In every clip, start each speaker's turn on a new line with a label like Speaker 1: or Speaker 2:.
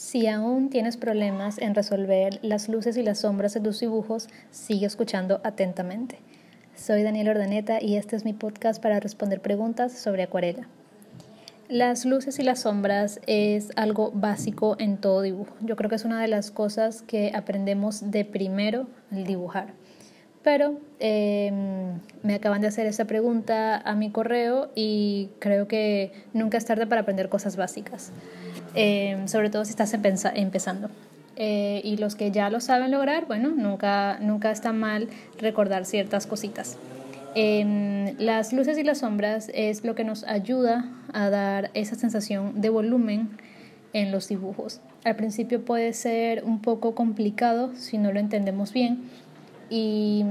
Speaker 1: Si aún tienes problemas en resolver las luces y las sombras de tus dibujos, sigue escuchando atentamente. Soy Daniel Ordaneta y este es mi podcast para responder preguntas sobre acuarela. Las luces y las sombras es algo básico en todo dibujo. Yo creo que es una de las cosas que aprendemos de primero al dibujar. Pero em, me acaban de hacer esa pregunta a mi correo y creo que nunca es tarde para aprender cosas básicas. Em, sobre todo si estás empezando. Eh, y los que ya lo saben lograr, bueno, nunca, nunca está mal recordar ciertas cositas. Em, las luces y las sombras es lo que nos ayuda a dar esa sensación de volumen en los dibujos. Al principio puede ser un poco complicado si no lo entendemos bien y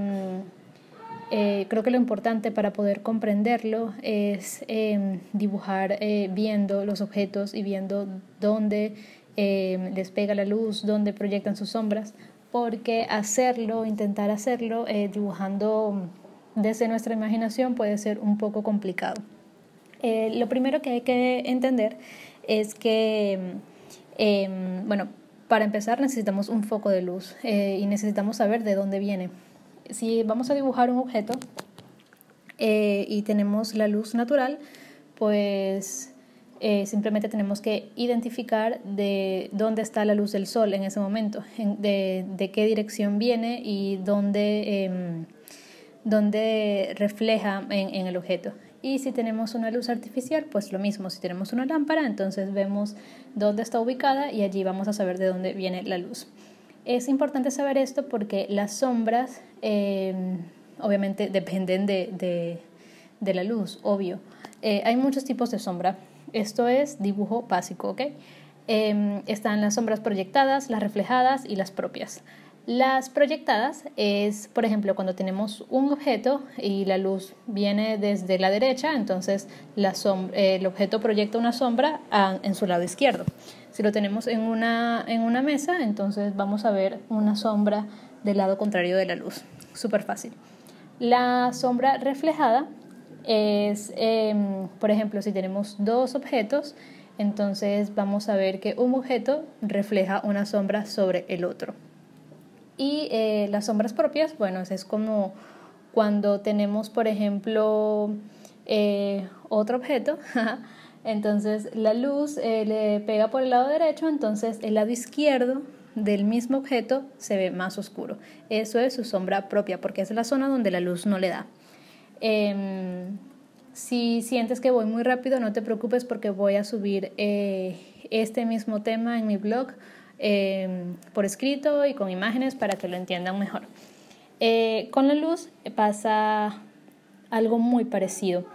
Speaker 1: eh, creo que lo importante para poder comprenderlo es em, dibujar eh, viendo los objetos y viendo dónde em, les pega la luz, dónde proyectan sus sombras, porque hacerlo, intentar hacerlo eh, dibujando desde nuestra imaginación puede ser un poco complicado. lo primero que hay que entender es que, em, bueno, para empezar necesitamos un foco de luz y necesitamos saber de dónde viene si vamos a dibujar un objeto eh, y tenemos la luz natural, pues eh, simplemente tenemos que identificar de dónde está la luz del sol en ese momento, de, qué dirección viene y dónde, em, dónde refleja en, en, el objeto. Y si tenemos una luz artificial, pues lo mismo, si tenemos una lámpara, entonces vemos dónde está ubicada y allí vamos a saber de dónde viene la luz. Es importante saber esto porque las sombras eh, obviamente dependen de, la luz, obvio. Eh, hay muchos tipos de sombra. Esto es dibujo básico, ¿ok? Eh, están las sombras proyectadas, las reflejadas y las propias. Las proyectadas es, por ejemplo, cuando tenemos un objeto y la luz viene desde la derecha, entonces el objeto proyecta una sombra en su lado izquierdo. Si lo tenemos en una, en una mesa, entonces vamos a ver una sombra del lado contrario de la luz. Súper fácil. La sombra reflejada es, em, por ejemplo, si tenemos dos objetos, entonces vamos a ver que un objeto refleja una sombra sobre el otro. Y eh, las sombras propias, bueno, es como cuando tenemos, por ejemplo, eh, otro objeto, entonces la luz eh, le pega por el lado derecho, entonces el lado izquierdo del mismo objeto se ve más oscuro. Eso es su sombra propia, porque es la zona donde la luz no le da. Em, si sientes que voy muy rápido, no te preocupes porque voy a subir eh, este mismo tema en mi blog em, por escrito y con imágenes para que lo entiendan mejor. Eh, con la luz pasa algo muy parecido.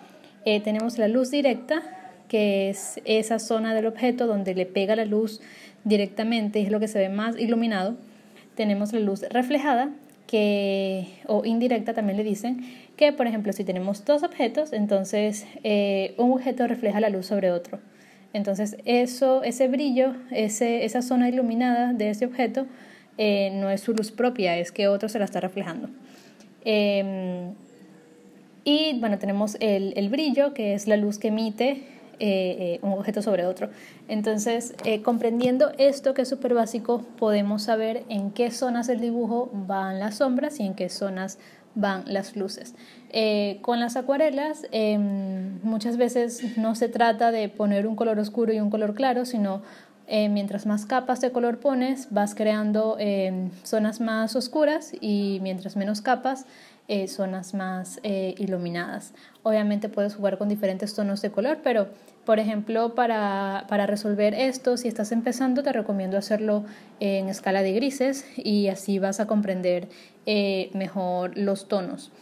Speaker 1: Tenemos la luz directa, que es esa zona del objeto donde le pega la luz directamente, es lo que se ve más iluminado. Tenemos la luz reflejada, que, o indirecta también le dicen, que por ejemplo si tenemos dos objetos, entonces eh, un objeto refleja la luz sobre otro. Entonces eso, ese brillo, ese, esa zona iluminada de ese objeto eh, no es su luz propia, es que otro se la está reflejando. Em, y bueno, tenemos el, el, brillo, que es la luz que emite eh, eh, un objeto sobre otro. Entonces, eh, comprendiendo esto que es súper básico, podemos saber en qué zonas del dibujo van las sombras y en qué zonas van las luces. con las acuarelas em, muchas veces no se trata de poner un color oscuro y un color claro, sino mientras más capas de color pones, vas creando em, zonas más oscuras y mientras menos capas, eh, zonas más eh, iluminadas. Obviamente puedes jugar con diferentes tonos de color, pero por ejemplo para, para resolver esto, si estás empezando, te recomiendo hacerlo en escala de grises y así vas a comprender eh, mejor los tonos.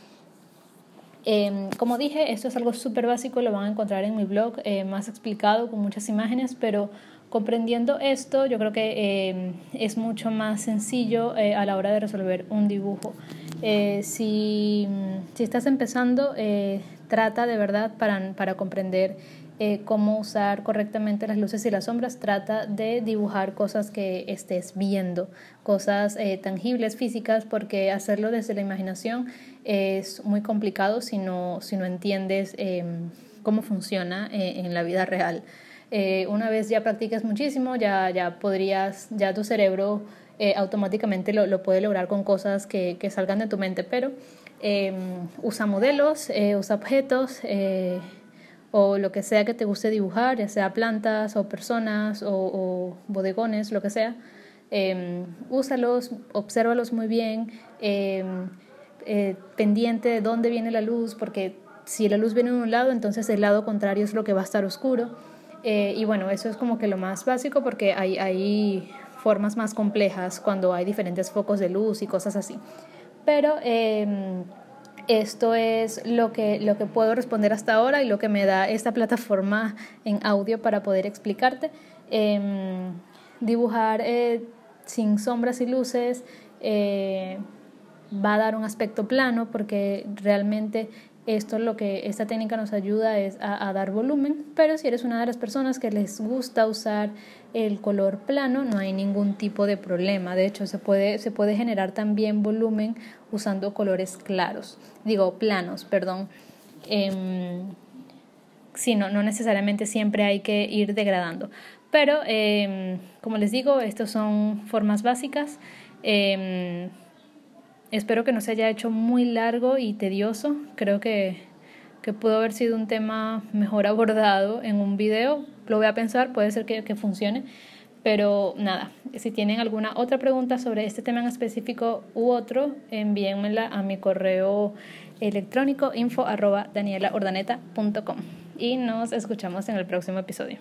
Speaker 1: Em, como dije, esto es algo súper básico, lo van a encontrar en mi blog más explicado con muchas imágenes, pero comprendiendo esto yo creo que em, es mucho más sencillo a la hora de resolver un dibujo. Eh, si, si, estás empezando, eh, trata de verdad para, para comprender eh, cómo usar correctamente las luces y las sombras, trata de dibujar cosas que estés viendo, cosas tangibles, físicas, porque hacerlo desde la imaginación es muy complicado si no, si no entiendes em, cómo funciona en la vida real. Eh, una vez ya practiques muchísimo, ya, ya podrías, ya tu cerebro eh, automáticamente lo, lo, puede lograr con cosas que, que salgan de tu mente, pero em, usa modelos, usa objetos o lo que sea que te guste dibujar, ya sea plantas o personas o, bodegones, lo que sea, eh, úsalos, obsérvalos muy bien, em, eh, pendiente de dónde viene la luz, porque si la luz viene de un lado, entonces el lado contrario es lo que va a estar oscuro. Eh, y bueno, eso es como que lo más básico porque hay, hay formas más complejas cuando hay diferentes focos de luz y cosas así. Pero em, esto es lo que, lo que puedo responder hasta ahora y lo que me da esta plataforma en audio para poder explicarte. Em, dibujar eh, sin sombras y luces eh, va a dar un aspecto plano porque realmente esto lo que esta técnica nos ayuda es a, dar volumen, pero si eres una de las personas que les gusta usar el color plano, no hay ningún tipo de problema. De hecho, se puede, se puede generar también volumen usando colores claros, digo planos, perdón. Eh, sí, no, no necesariamente siempre hay que ir degradando. Pero, em, como les digo, estas son formas básicas. Em, Espero que no se haya hecho muy largo y tedioso. Creo que, que pudo haber sido un tema mejor abordado en un video. Lo voy a pensar, puede ser que, que funcione. Pero nada, si tienen alguna otra pregunta sobre este tema en específico u otro, envíenmela a mi correo electrónico info arroba danielaordaneta.com y nos escuchamos en el próximo episodio.